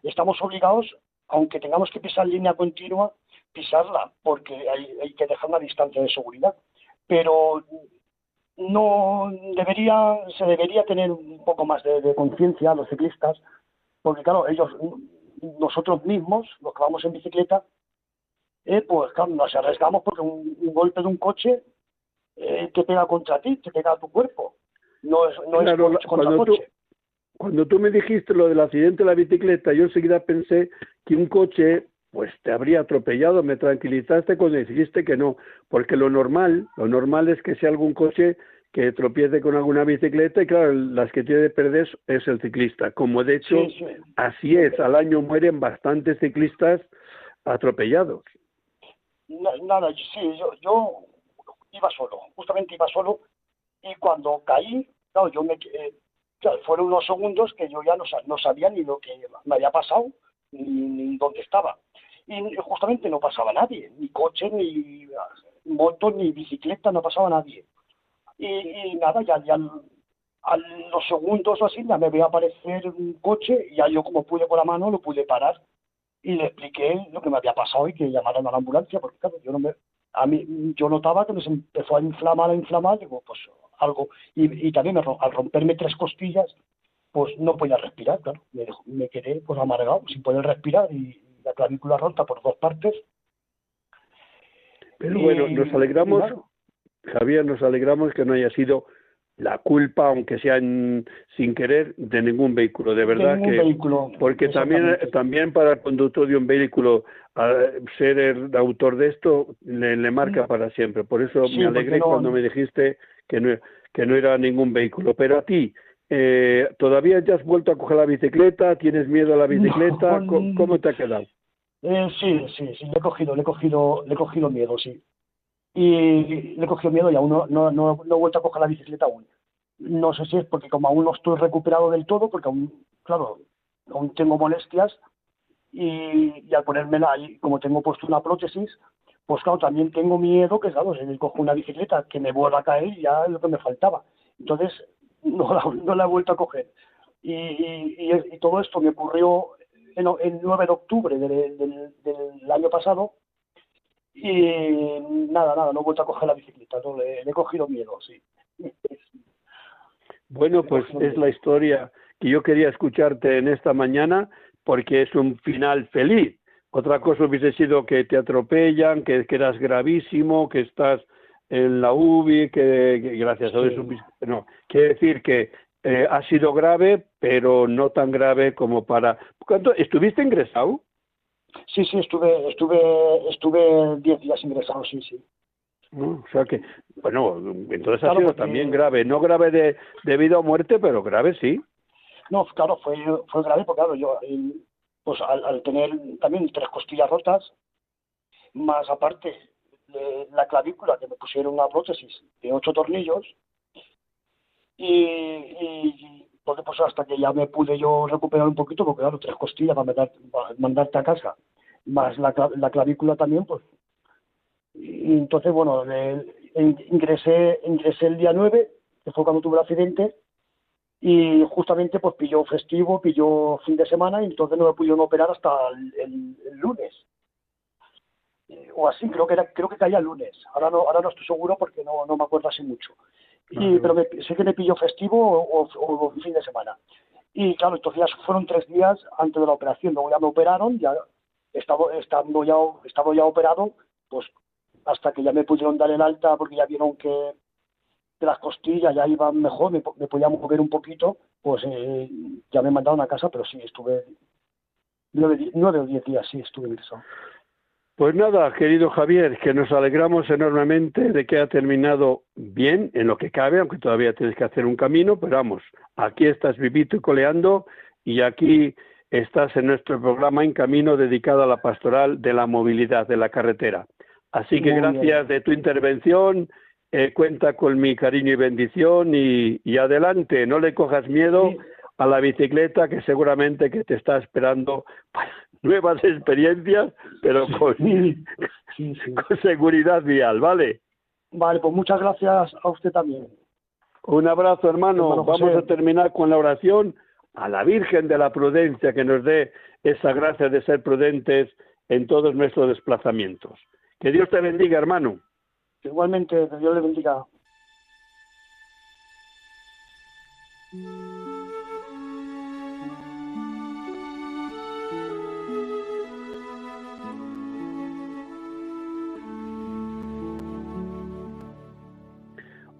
C: estamos obligados, aunque tengamos que pisar línea continua, pisarla, porque hay, hay que dejar una distancia de seguridad. Pero no debería, se debería tener un poco más de, conciencia a los ciclistas, porque claro, ellos, nosotros mismos, los que vamos en bicicleta, eh, pues claro, nos arriesgamos porque un, golpe de un coche eh, te pega contra ti, te pega a tu cuerpo. No es, no es contra
A: cuando coche. cuando tú me dijiste lo del accidente de la bicicleta, yo enseguida pensé que un coche pues te habría atropellado, me tranquilizaste cuando dijiste que no, porque lo normal, lo normal es que sea algún coche que tropiece con alguna bicicleta y claro, las que tiene de perder es el ciclista, como de hecho así es, al año mueren bastantes ciclistas atropellados.
C: Nada, sí, yo, yo iba solo, justamente iba solo y cuando caí, claro, yo me, eh, fueron unos segundos que yo ya no, no sabía ni lo que me había pasado ni dónde estaba y justamente no pasaba nadie, ni coche, ni moto, ni bicicleta, no pasaba nadie. Y, nada, ya, ya a los segundos o así ya me veía aparecer un coche y ya yo como pude con la mano lo pude parar y le expliqué lo que me había pasado y que llamaran a la ambulancia porque claro, yo no me a mí yo notaba que me empezó a inflamar a inflamar digo pues algo y, y también al romperme tres costillas pues no podía respirar, claro. Me, me quedé pues amargado, sin poder respirar y la clavícula rota por dos partes.
A: Pero bueno, nos alegramos, Javier, nos alegramos que no haya sido la culpa, aunque sea sin querer, de ningún vehículo, de verdad que
C: vehículo,
A: porque también también para el conductor de un vehículo ser el autor de esto le, marca mm. para siempre. Por eso me alegré cuando me dijiste que no que no era ningún vehículo. Pero a ti, eh, ¿todavía ya has vuelto a coger la bicicleta? ¿Tienes miedo a la bicicleta? [LAUGHS] ¿Cómo, te ha quedado?
C: Eh, sí, sí, sí, le he cogido, le he cogido, le he cogido miedo, sí y le he cogido miedo y aún no, no, no, he vuelto a coger la bicicleta aún. No sé si es porque como aún no estoy recuperado del todo, porque aún, claro, aún tengo molestias y, y al ponérmela ahí, como tengo puesto una prótesis, pues claro, también tengo miedo que, claro, si cojo una bicicleta que me vuelva a caer y ya es lo que me faltaba. Entonces, no la, no la he vuelto a coger. Y, y, todo esto me ocurrió en, el 9 de octubre del, del, del año pasado y nada, nada, no he vuelto a coger la bicicleta, le, he cogido miedo, sí. [LAUGHS]
A: Bueno, pues es la historia que yo quería escucharte en esta mañana porque es un final feliz. Otra cosa hubiese sido que te atropellan, que, que eras gravísimo, que estás en la UBI, que, gracias a Dios... No, quiere decir que eh, ha sido grave, pero no tan grave como para... ¿Cuánto, ¿Estuviste ingresado?
C: Sí, sí, estuve, estuve, estuve diez días ingresado, sí, sí.
A: o sea que, bueno, entonces ha sido también grave, no grave de, de, vida o muerte, pero grave sí.
C: No, claro, fue, fue grave porque, claro, yo, pues al, tener también tres costillas rotas, más aparte la clavícula, que me pusieron una prótesis de ocho tornillos, y, y pues hasta que ya me pude yo recuperar un poquito, porque claro, tres costillas para, mandarte a casa, más la, la, clavícula también, pues. Y entonces, bueno, ingresé, ingresé el día 9, que fue cuando tuve el accidente, y justamente pues pilló festivo, pilló fin de semana, y entonces no me pudieron operar hasta el, lunes. O así, creo que era, creo que caía el lunes. Ahora no, ahora no estoy seguro porque no, no me acuerdo así mucho y, pero sé que me pilló festivo o, fin de semana. Y claro, entonces ya fueron tres días antes de la operación, luego ya me operaron, ya estaba, estando ya, estaba ya operado, pues hasta que ya me pudieron dar el alta porque ya vieron que, las costillas ya iban mejor, me, me podía mover un poquito, pues eh, ya me mandaron a casa, pero sí, estuve nueve, nueve o diez días, sí, estuve en eso.
A: Pues nada, querido Javier, que nos alegramos enormemente de que ha terminado bien en lo que cabe, aunque todavía tienes que hacer un camino, pero vamos, aquí estás vivito y coleando y aquí estás en nuestro programa en camino dedicado a la pastoral de la movilidad de la carretera. Así que gracias de tu intervención, eh, cuenta con mi cariño y bendición y, adelante, no le cojas miedo a la bicicleta que seguramente que te está esperando nuevas experiencias, pero con, [LAUGHS] con seguridad vial, ¿vale?
C: Vale, pues muchas gracias a usted también.
A: Un abrazo, hermano. Vamos a terminar con la oración a la Virgen de la Prudencia que nos dé esa gracia de ser prudentes en todos nuestros desplazamientos. Que Dios te bendiga, hermano.
C: Igualmente, que Dios le bendiga.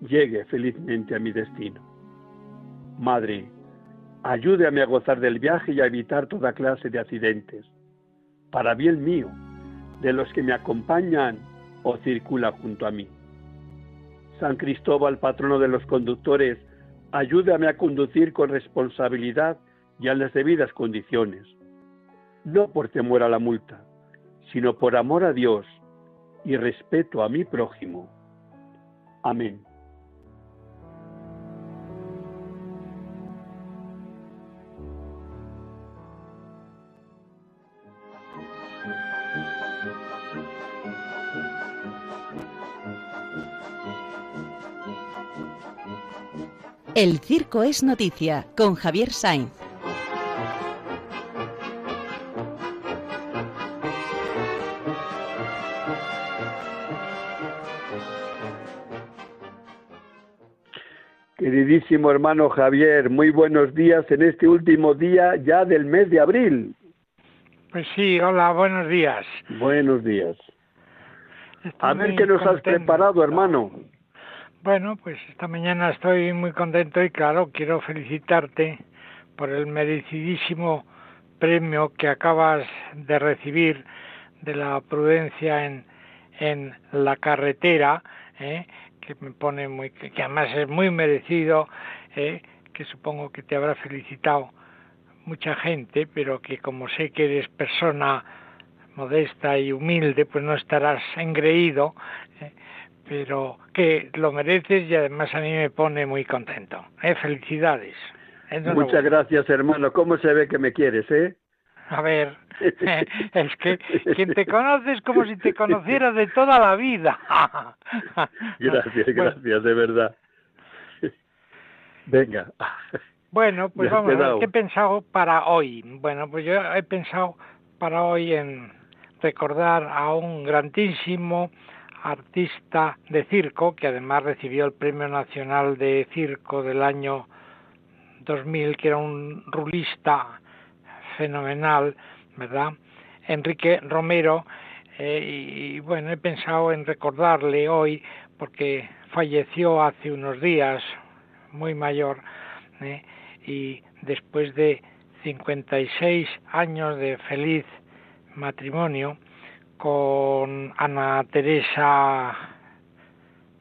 A: llegue felizmente a mi destino. Madre, ayúdame a gozar del viaje y a evitar toda clase de accidentes, para bien mío, de los que me acompañan o circulan junto a mí. San Cristóbal, patrono de los conductores, ayúdame a conducir con responsabilidad y en las debidas condiciones, no por temor a la multa, sino por amor a Dios y respeto a mi prójimo. Amén.
D: El Circo es Noticia con Javier Sainz.
A: Queridísimo hermano Javier, muy buenos días en este último día ya del mes de abril.
E: Pues sí, hola, buenos días.
A: Buenos días. A ver qué nos has preparado, hermano.
E: Bueno, pues esta mañana estoy muy contento y claro, quiero felicitarte por el merecidísimo premio que acabas de recibir de la prudencia en, en la carretera, ¿eh? que me pone muy, que además es muy merecido, ¿eh? que supongo que te habrá felicitado mucha gente, pero que como sé que eres persona modesta y humilde, pues no estarás engreído, ¿eh? Pero que lo mereces y además a mí me pone muy contento. ¿eh? Felicidades.
A: Muchas gracias, hermano. ¿Cómo se ve que me quieres, eh?
E: A ver, [LAUGHS] [LAUGHS] es que quien te conoce es como si te conocieras de toda la vida. [LAUGHS]
A: gracias, gracias, de verdad. Venga.
E: Bueno, pues vamos a ver, ¿qué he pensado para hoy? Bueno, pues yo he pensado para hoy en recordar a un grandísimo artista de circo, que además recibió el Premio Nacional de Circo del año 2000, que era un rulista fenomenal, ¿verdad? Enrique Romero, eh, y, bueno, he pensado en recordarle hoy, porque falleció hace unos días, muy mayor, ¿eh? y después de 56 años de feliz matrimonio, con Ana Teresa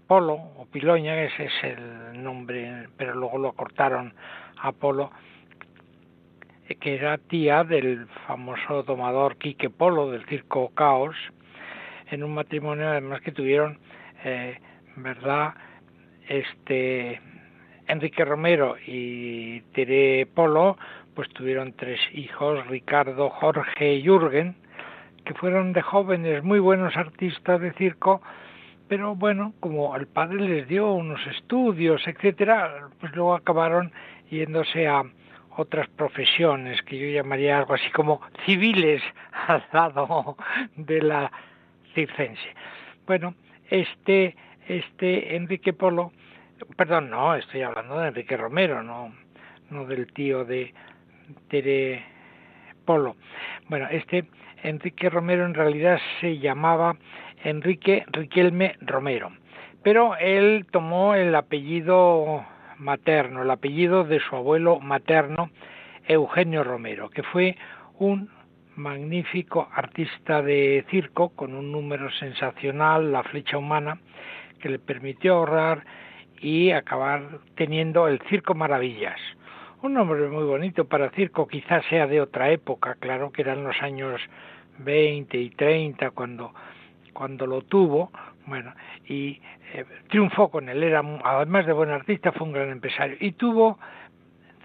E: Polo o Piloña, ese es el nombre, pero luego lo cortaron a Polo, que era tía del famoso domador Quique Polo del circo Caos, en un matrimonio además que tuvieron, eh, ¿verdad? Este Enrique Romero y Tere Polo, pues tuvieron tres hijos, Ricardo, Jorge y Jürgen, que fueron de jóvenes muy buenos artistas de circo, pero bueno, como el padre les dio unos estudios, etcétera, pues luego acabaron yéndose a otras profesiones que yo llamaría algo así como civiles [LAUGHS] al lado de la circense. Bueno, este este Enrique Polo, perdón, no, estoy hablando de Enrique Romero, no no del tío de Tere Polo. Bueno, este Enrique Romero en realidad se llamaba Enrique Riquelme Romero, pero él tomó el apellido materno, el apellido de su abuelo materno, Eugenio Romero, que fue un magnífico artista de circo con un número sensacional, la flecha humana, que le permitió ahorrar y acabar teniendo el Circo Maravillas. Un nombre muy bonito para circo, quizás sea de otra época, claro que eran los años 20 y 30 cuando, cuando lo tuvo, bueno, y eh, triunfó con él, era, además de buen artista, fue un gran empresario, y tuvo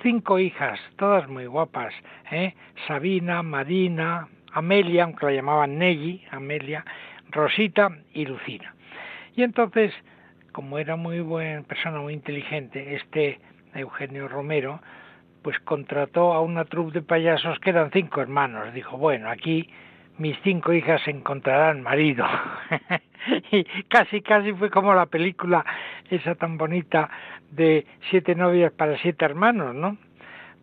E: cinco hijas, todas muy guapas, ¿eh? Sabina, Marina, Amelia, aunque la llamaban Nelly, Amelia, Rosita y Lucina. Y entonces, como era muy buena persona, muy inteligente, este Eugenio Romero, pues contrató a una troupe de payasos que eran cinco hermanos. Dijo, bueno, aquí mis cinco hijas encontrarán marido. [LAUGHS] y casi, casi fue como la película esa tan bonita de siete novias para siete hermanos, ¿no?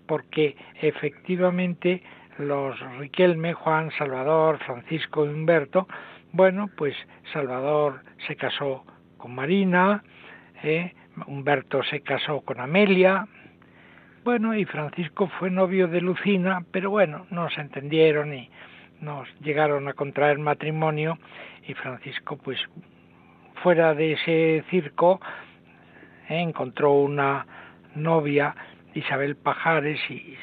E: Porque efectivamente los Riquelme, Juan, Salvador, Francisco y Humberto, bueno, pues Salvador se casó con Marina, ¿eh? Humberto se casó con Amelia, bueno, y Francisco fue novio de Lucina, pero bueno, no se entendieron y nos llegaron a contraer matrimonio y Francisco pues fuera de ese circo eh, encontró una novia Isabel Pajares y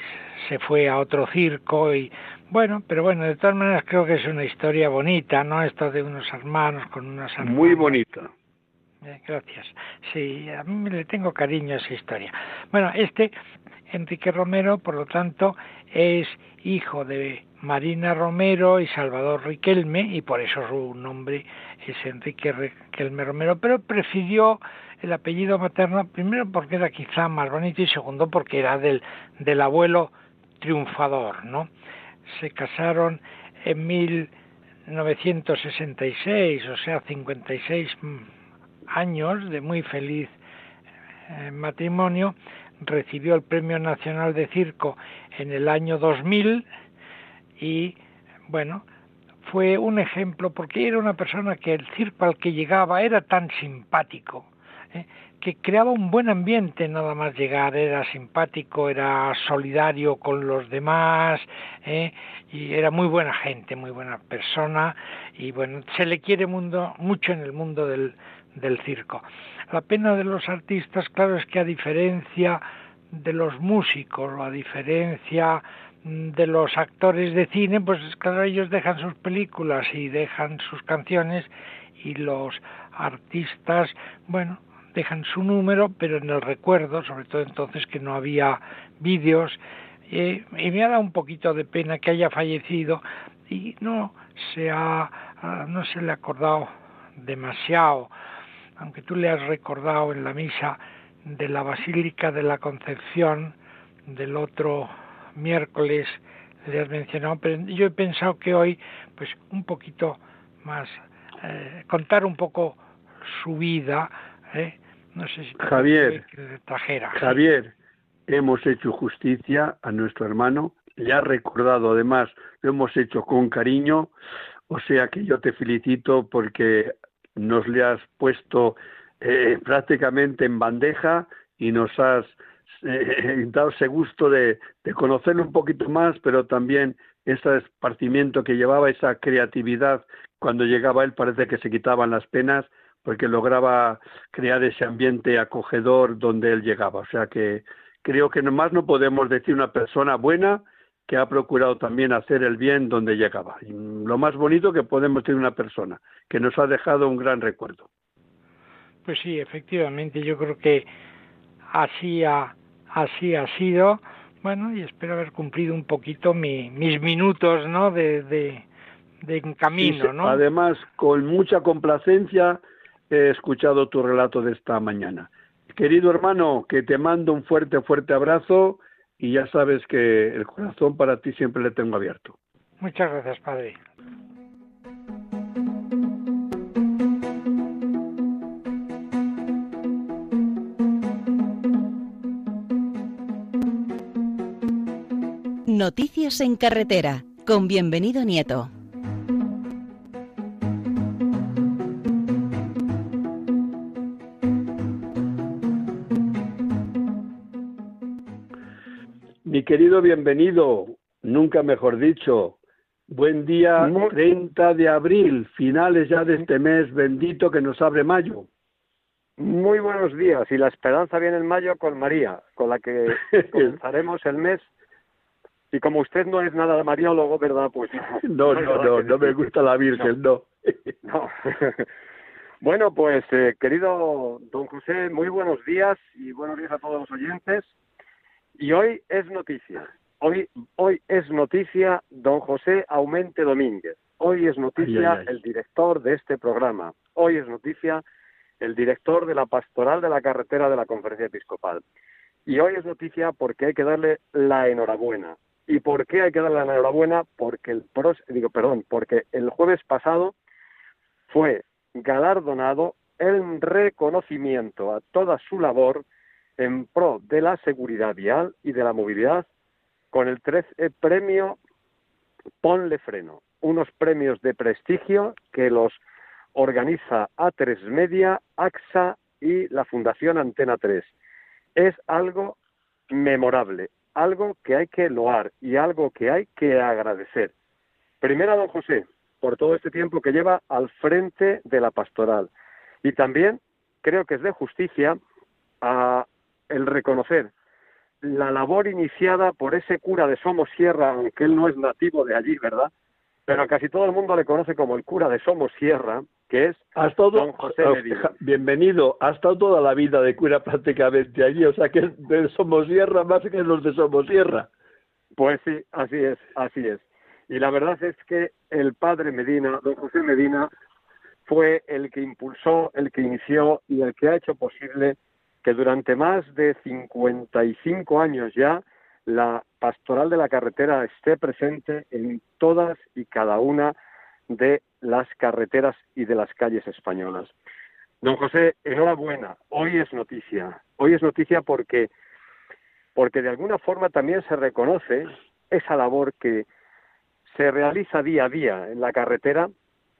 E: se fue a otro circo y bueno, pero bueno, de todas maneras creo que es una historia bonita, ¿no? Esto de unos hermanos con unas hermanas.
A: Muy bonita.
E: Eh, gracias. Sí, a mí le tengo cariño a esa historia. Bueno, este Enrique Romero, por lo tanto, es hijo de Marina Romero y Salvador Riquelme, y por eso su nombre es Enrique Riquelme Romero, pero prefirió el apellido materno, primero porque era quizá más bonito y segundo porque era del, del abuelo triunfador, ¿no? Se casaron en 1966, o sea, 56 años de muy feliz eh, matrimonio, recibió el Premio Nacional de Circo en el año 2000 y, bueno, fue un ejemplo porque era una persona que el circo al que llegaba era tan simpático, ¿eh? que creaba un buen ambiente nada más llegar, era simpático, era solidario con los demás ¿eh? y era muy buena gente, muy buena persona y bueno, se le quiere mundo, mucho en el mundo del, del circo. La pena de los artistas, claro, es que a diferencia de los músicos o a diferencia mm, de los actores de cine, pues claro, ellos dejan sus películas y dejan sus canciones y los artistas, bueno, dejan su número, pero en el recuerdo, sobre todo entonces que no había vídeos, y me ha dado un poquito de pena que haya fallecido y no se ha, ah, no se le ha acordado demasiado aunque tú le has recordado en la misa de la Basílica de la Concepción del otro miércoles, le has mencionado, pero yo he pensado que hoy, pues un poquito más, eh, contar un poco su vida, ¿eh? no sé si
A: Javier, trajera. Javier, hemos hecho justicia a nuestro hermano, le ha recordado además, lo hemos hecho con cariño, o sea que yo te felicito porque nos le has puesto eh, prácticamente en bandeja y nos has eh, [LAUGHS] dado ese gusto de, de, conocerlo un poquito más, pero también ese esparcimiento que llevaba, esa creatividad, cuando llegaba él parece que se quitaban las penas porque lograba crear ese ambiente acogedor donde él llegaba. O sea que creo que nomás no podemos decir una persona buena que ha procurado también hacer el bien donde llegaba. Y lo más bonito que podemos tener una persona, que nos ha dejado un gran recuerdo.
E: Pues sí, efectivamente, yo creo que así ha, así ha sido. Bueno, y espero haber cumplido un poquito mis minutos, ¿no? De, de, de camino, ¿no?
A: Además, con mucha complacencia he escuchado tu relato de esta mañana. Querido hermano, que te mando un fuerte, fuerte abrazo y ya sabes que el corazón para ti siempre le tengo abierto.
E: Muchas gracias, Padre.
D: Noticias en carretera, con bienvenido Nieto.
A: Mi querido bienvenido, nunca mejor dicho, buen día 30 de abril, finales ya de este mes bendito que nos abre mayo.
F: Muy buenos días y la esperanza viene en mayo con María, con la que [LAUGHS] comenzaremos el mes. Y como usted no es nada de mariólogo, ¿verdad? Pues [LAUGHS]
A: no, [LAUGHS] no, no, no, me gusta la Virgen, no.
F: no. bueno, pues eh, querido don José, muy buenos días y buenos días a todos los oyentes. Y hoy es noticia. Hoy, hoy es noticia don José Aumente Domínguez. Hoy es noticia el director de este programa. Hoy es noticia el director de la pastoral de la carretera de la conferencia episcopal. Y hoy es noticia porque hay que darle la enhorabuena. ¿Y por qué hay que darle la enhorabuena? Porque el digo, perdón, porque el jueves pasado fue galardonado el reconocimiento a toda su labor en pro de la seguridad vial y de la movilidad con el 13 premio Ponle Freno, unos premios de prestigio que los organiza A3 Media, AXA y la Fundación Antena 3. Es algo memorable, algo que hay que loar y algo que hay que agradecer. Primero a don José, por todo este tiempo que lleva al frente de la pastoral. Y también creo que es de justicia a el reconocer la labor iniciada por ese cura de Somosierra, aunque él no es nativo de allí, ¿verdad? Pero casi todo el mundo le conoce como el cura de Somosierra, que es don José oh, Medina.
A: Bienvenido, ha estado toda la vida de cura prácticamente allí, o sea que es de Somosierra más que los de Somosierra.
F: Pues sí, así es, así es. Y la verdad es que el padre Medina, don José Medina, fue el que impulsó, el que inició y el que ha hecho posible que durante más de 55 años ya la pastoral de la carretera esté presente en todas y cada una de las carreteras y de las calles españolas. Don José, enhorabuena. Hoy es noticia. Hoy es noticia porque, porque de alguna forma también se reconoce esa labor que se realiza día a día en la carretera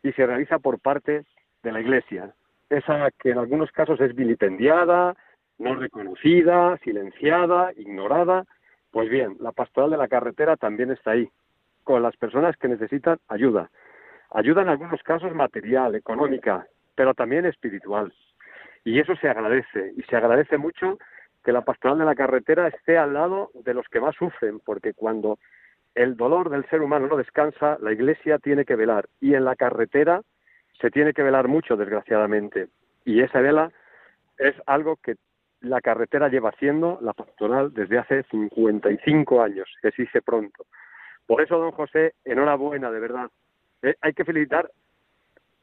F: y se realiza por parte de la Iglesia. Esa que en algunos casos es vilipendiada, no reconocida, silenciada, ignorada. Pues bien, la pastoral de la carretera también está ahí, con las personas que necesitan ayuda. Ayuda en algunos casos material, económica, pero también espiritual. Y eso se agradece, y se agradece mucho que la pastoral de la carretera esté al lado de los que más sufren, porque cuando el dolor del ser humano no descansa, la Iglesia tiene que velar, y en la carretera se tiene que velar mucho, desgraciadamente. Y esa vela es algo que la carretera lleva haciendo la pastoral desde hace 55 años, que se dice pronto. Por eso, don José, enhorabuena, de verdad. Eh, hay que felicitar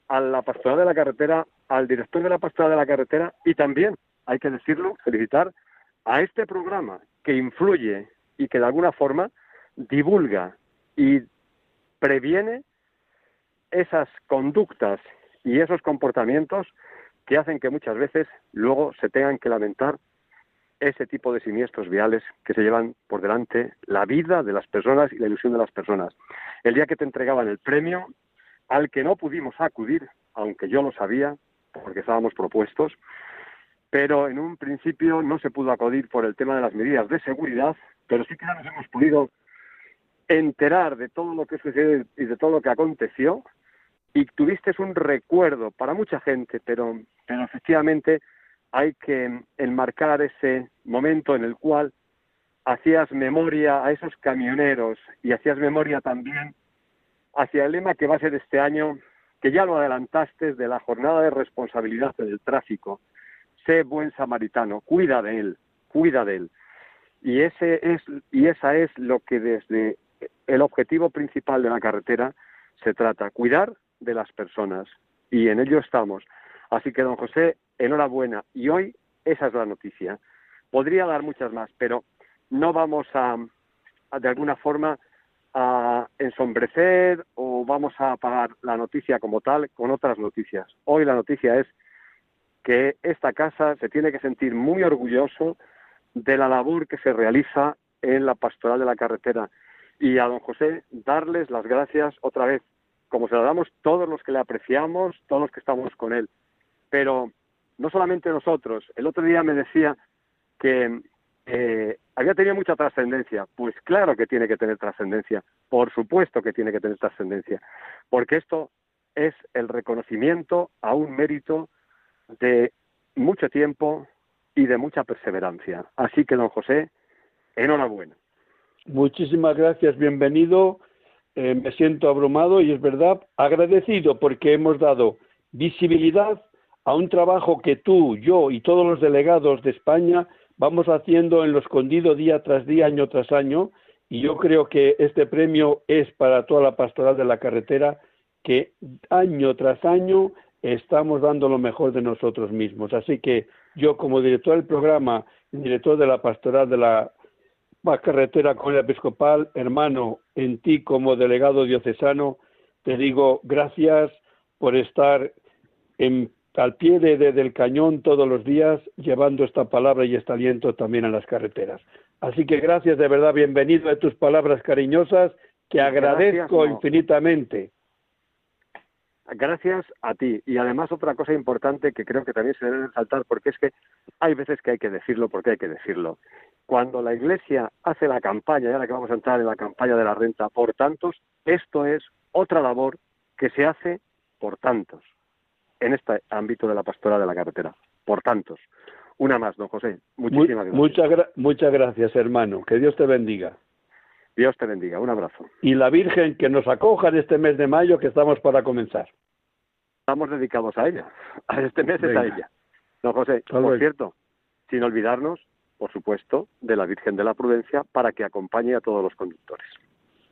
F: a la pastoral de la carretera, al director de la pastoral de la carretera y también, hay que decirlo, felicitar a este programa que influye y que de alguna forma divulga y previene esas conductas y esos comportamientos que hacen que muchas veces luego se tengan que lamentar ese tipo de siniestros viales que se llevan por delante la vida de las personas y la ilusión de las personas. El día que te entregaban el premio, al que no pudimos acudir, aunque yo lo sabía, porque estábamos propuestos, pero en un principio no se pudo acudir por el tema de las medidas de seguridad, pero sí que ya nos hemos podido enterar de todo lo que sucedió y de todo lo que aconteció, y tuviste un recuerdo para mucha gente, pero, pero efectivamente hay que enmarcar ese momento en el cual hacías memoria a esos camioneros y hacías memoria también hacia el lema que va a ser este año, que ya lo adelantaste de la jornada de responsabilidad del tráfico. Sé buen samaritano, cuida de él, cuida de él. Y ese es y esa es lo que desde el objetivo principal de la carretera se trata, cuidar de las personas y en ello estamos. Así que, don José, enhorabuena. Y hoy esa es la noticia. Podría dar muchas más, pero no vamos a, de alguna forma, a ensombrecer o vamos a apagar la noticia como tal con otras noticias. Hoy la noticia es que esta casa se tiene que sentir muy orgulloso de la labor que se realiza en la pastoral de la carretera. Y a don José darles las gracias otra vez, como se la damos todos los que le apreciamos, todos los que estamos con él. Pero no solamente nosotros. El otro día me decía que eh, había tenido mucha trascendencia. Pues claro que tiene que tener trascendencia. Por supuesto que tiene que tener trascendencia. Porque esto es el reconocimiento a un mérito de mucho tiempo y de mucha perseverancia. Así que, don José, enhorabuena.
A: Muchísimas gracias, bienvenido. Eh, me siento abrumado y es verdad, agradecido porque hemos dado visibilidad a un trabajo que tú, yo y todos los delegados de España vamos haciendo en lo escondido día tras día, año tras año, y yo creo que este premio es para toda la pastoral de la carretera, que año tras año estamos dando lo mejor de nosotros mismos. Así que yo como director del programa, director de la pastoral de la carretera con el episcopal, hermano, en ti como delegado diocesano, te digo gracias por estar en al pie de, del cañón todos los días, llevando esta palabra y este aliento también a las carreteras. Así que gracias de verdad, bienvenido a tus palabras cariñosas, que agradezco infinitamente.
F: Gracias a ti. Y además otra cosa importante que creo que también se debe resaltar, porque es que hay veces que hay que decirlo porque hay que decirlo. Cuando la Iglesia hace la campaña, y ahora que vamos a entrar en la campaña de la renta por tantos, esto es otra labor que se hace por tantos en este ámbito de la pastora de la carretera. Por tantos. Una más, don José. Muchísimas gracias.
A: Muchas, muchas gracias, hermano. Que Dios te bendiga.
F: Dios te bendiga. Un abrazo.
A: Y la Virgen que nos acoja en este mes de mayo que estamos para comenzar.
F: estamos dedicados a ella. A este mes es a ella. No, José, por cierto, sin olvidarnos, por supuesto, de la Virgen de la Prudencia para que acompañe a todos los conductores.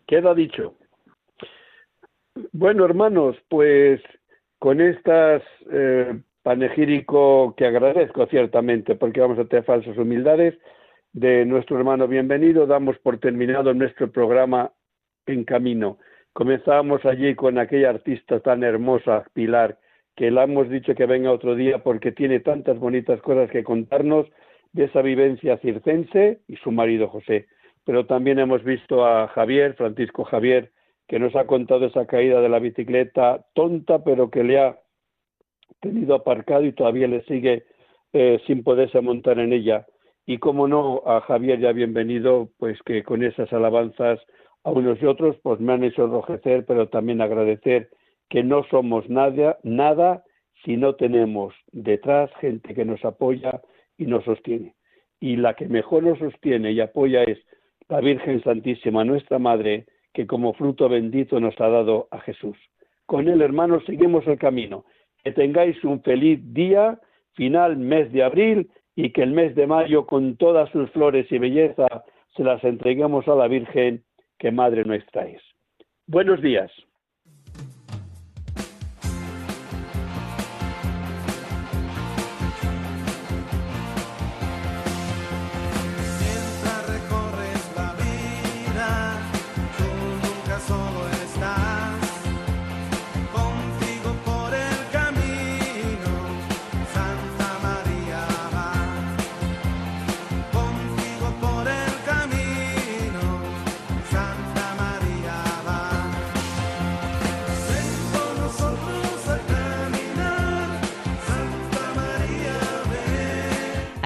A: Queda dicho. Bueno, hermanos, pues con estas eh, panegírico que agradezco ciertamente, porque vamos a tener falsas humildades, de nuestro hermano bienvenido, damos por terminado nuestro programa En Camino. Comenzamos allí con aquella artista tan hermosa, Pilar, que la hemos dicho que venga otro día porque tiene tantas bonitas cosas que contarnos de esa vivencia circense y su marido José. Pero también hemos visto a Javier, Francisco Javier, que nos ha contado esa caída de la bicicleta tonta, pero que le ha tenido aparcado y todavía le sigue eh, sin poderse montar en ella. Y como no, a Javier ya bienvenido, pues que con esas alabanzas a unos y otros, pues me han hecho enrojecer, pero también agradecer que no somos nada, nada si no tenemos detrás gente que nos apoya y nos sostiene. Y la que mejor nos sostiene y apoya es la Virgen Santísima, nuestra Madre, que como fruto bendito nos ha dado a Jesús. Con él, hermanos, seguimos el camino. Que tengáis un feliz día, final mes de abril, y que el mes de mayo, con todas sus flores y belleza, se las entreguemos a la Virgen, que Madre nuestra es. Buenos días.